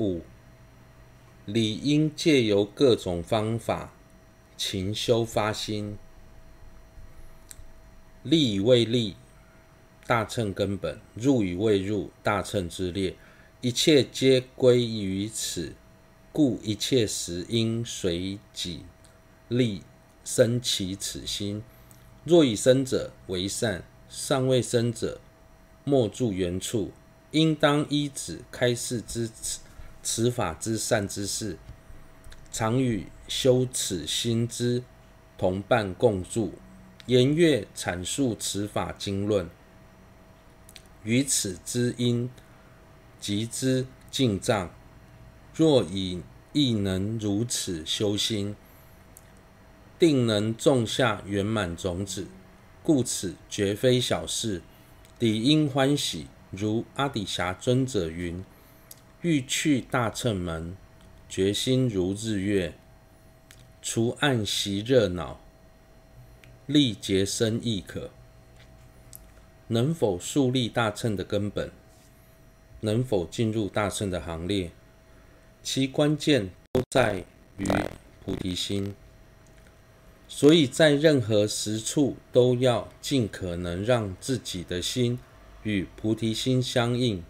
五，理应借由各种方法勤修发心。立以未立，大乘根本；入以未入，大乘之列。一切皆归于此，故一切时应随己利生起此心。若已生者为善，尚未生者莫住原处，应当依止开示之此法之善之事，常与修此心之同伴共住。言阅阐述此法经论，于此之因及之进藏，若以亦能如此修心，定能种下圆满种子。故此绝非小事，理应欢喜。如阿底峡尊者云：“欲去大乘门，决心如日月，除暗习热恼。”力竭身亦可，能否树立大乘的根本？能否进入大乘的行列？其关键都在于菩提心。所以在任何时处，都要尽可能让自己的心与菩提心相应。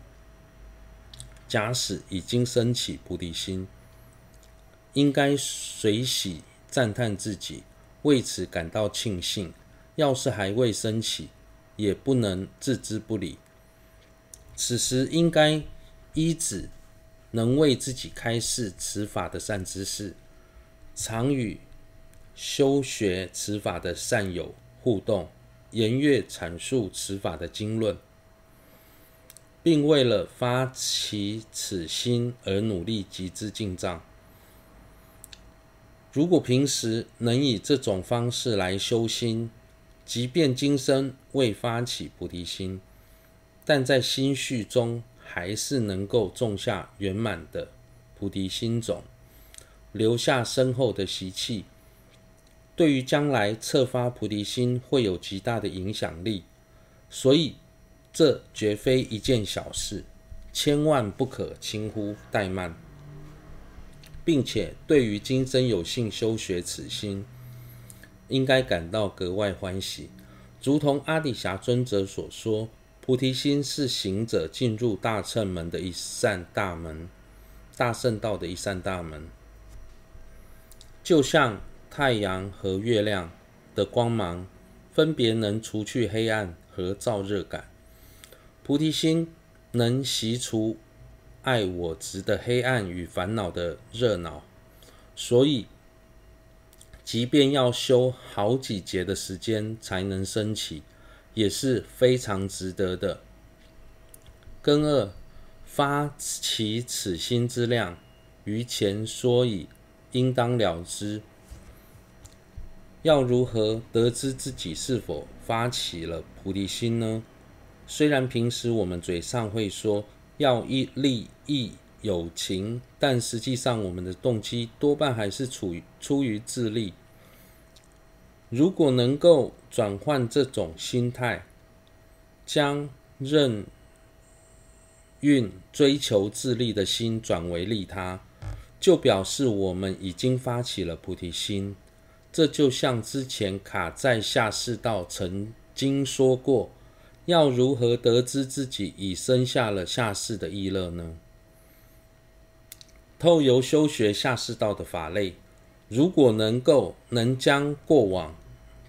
假使已经升起菩提心，应该随喜赞叹自己。为此感到庆幸，要是还未升起，也不能置之不理。此时应该依止能为自己开示此法的善知识，常与修学此法的善友互动，言阅阐述此法的经论，并为了发起此心而努力集资进账。如果平时能以这种方式来修心，即便今生未发起菩提心，但在心绪中还是能够种下圆满的菩提心种，留下深厚的习气，对于将来策发菩提心会有极大的影响力。所以，这绝非一件小事，千万不可轻忽怠慢。并且，对于今生有幸修学此心，应该感到格外欢喜。如同阿底峡尊者所说，菩提心是行者进入大乘门的一扇大门，大圣道的一扇大门。就像太阳和月亮的光芒，分别能除去黑暗和燥热感，菩提心能习除爱我执的黑暗与烦恼的热恼，所以，即便要修好几节的时间才能升起，也是非常值得的。根二，发起此心之量，于前说已，应当了之。要如何得知自己是否发起了菩提心呢？虽然平时我们嘴上会说，要一利益友情，但实际上我们的动机多半还是处于出于自利。如果能够转换这种心态，将任运追求自利的心转为利他，就表示我们已经发起了菩提心。这就像之前卡在下士道曾经说过。要如何得知自己已生下了下士的意乐呢？透由修学下士道的法类，如果能够能将过往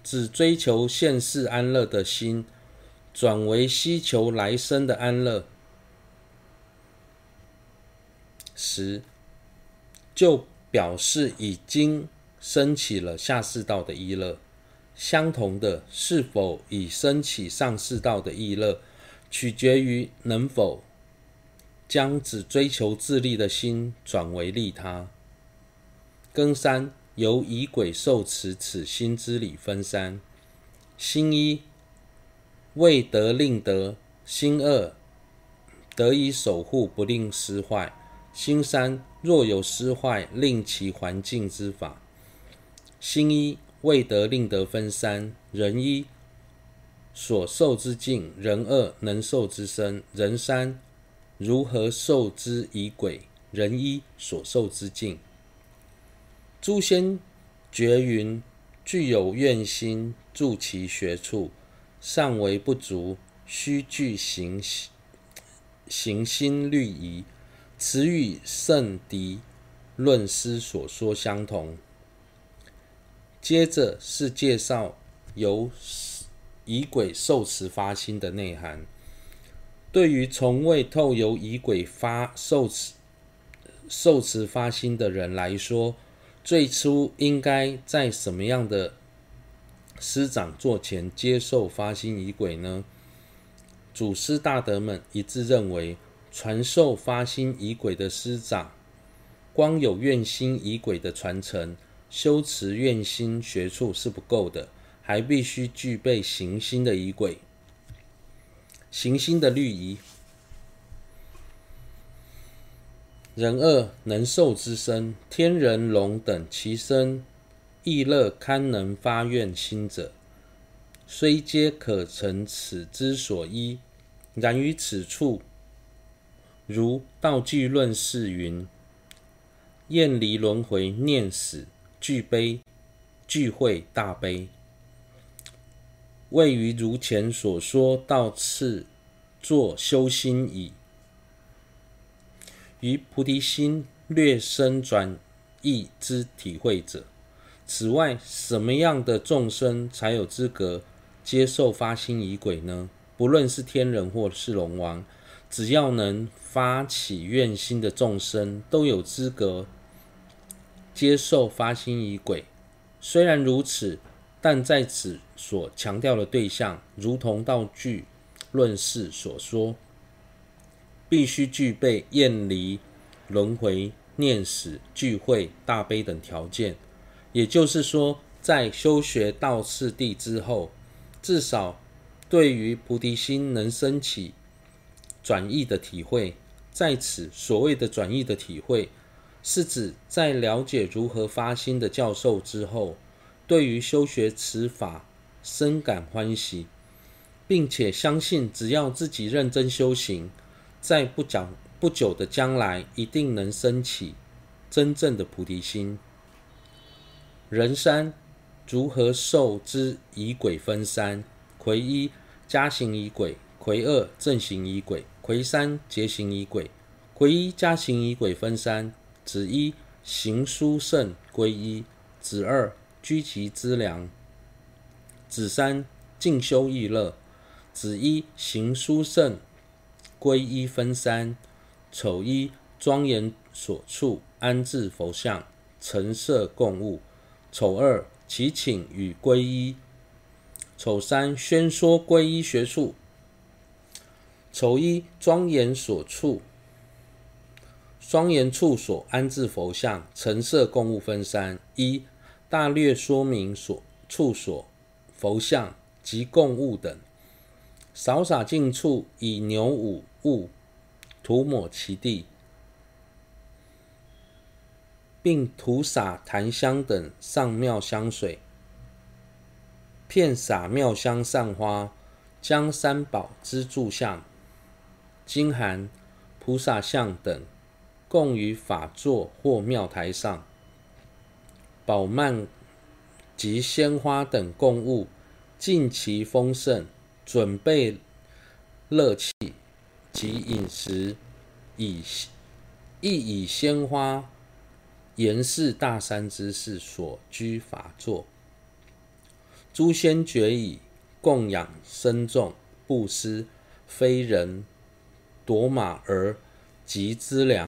只追求现世安乐的心，转为希求来生的安乐时，就表示已经升起了下士道的意乐。相同的，是否已升起上世道的意乐，取决于能否将只追求自利的心转为利他。根三由以轨受持此心之理分三：心一未得令得；心二得以守护不令失坏；心三若有失坏，令其还净之法。心一。未得令得分三：人一所受之境，人二能受之身，人三如何受之以鬼，人一所受之境。诸仙觉云：具有愿心，助其学处，尚为不足，须具行行心律仪。此与圣迪论师所说相同。接着是介绍由仪轨受持发心的内涵。对于从未透由仪轨发受持受持发心的人来说，最初应该在什么样的师长座前接受发心仪轨呢？祖师大德们一致认为，传授发心仪轨的师长，光有愿心仪轨的传承。修持愿心学处是不够的，还必须具备行心的仪轨、行心的律仪。人二能受之身，天人龙等其身亦乐堪能发愿心者，虽皆可成此之所依。然于此处，如道济论是云：厌离轮回，念死。具悲，具慧大悲，位于如前所说，到次作修心矣。于菩提心略生转意之体会者。此外，什么样的众生才有资格接受发心仪轨呢？不论是天人或是龙王，只要能发起愿心的众生，都有资格。接受发心仪轨，虽然如此，但在此所强调的对象，如同道具论释所说，必须具备厌离轮回、念死、聚会、大悲等条件。也就是说，在修学到次第之后，至少对于菩提心能生起转义的体会。在此所谓的转义的体会。是指在了解如何发心的教授之后，对于修学此法深感欢喜，并且相信只要自己认真修行，在不讲不久的将来一定能升起真正的菩提心。人三如何受之以鬼分三：魁一加行以鬼，魁二正行以鬼，魁三结行以鬼。魁一加行以鬼分三。子一行书圣归一，子二居其资粮，子三静修意乐。子一行书圣归一分三：丑一庄严所处安置佛像，陈设供物；丑二祈请与归依；丑三宣说归依学处。丑一庄严所处。庄严处所安置佛像，陈设供物分三：一大略说明所处所佛像及供物等；扫洒净处，以牛五物涂抹其地，并涂洒檀香等上妙香水，遍洒妙香散花，将三宝支柱像、金函、菩萨像等。供于法座或庙台上，宝曼及鲜花等供物尽其丰盛，准备乐器及饮食，以亦以鲜花严饰大山之士所居法座。诸仙觉以供养僧众，布施非人夺马儿及资粮。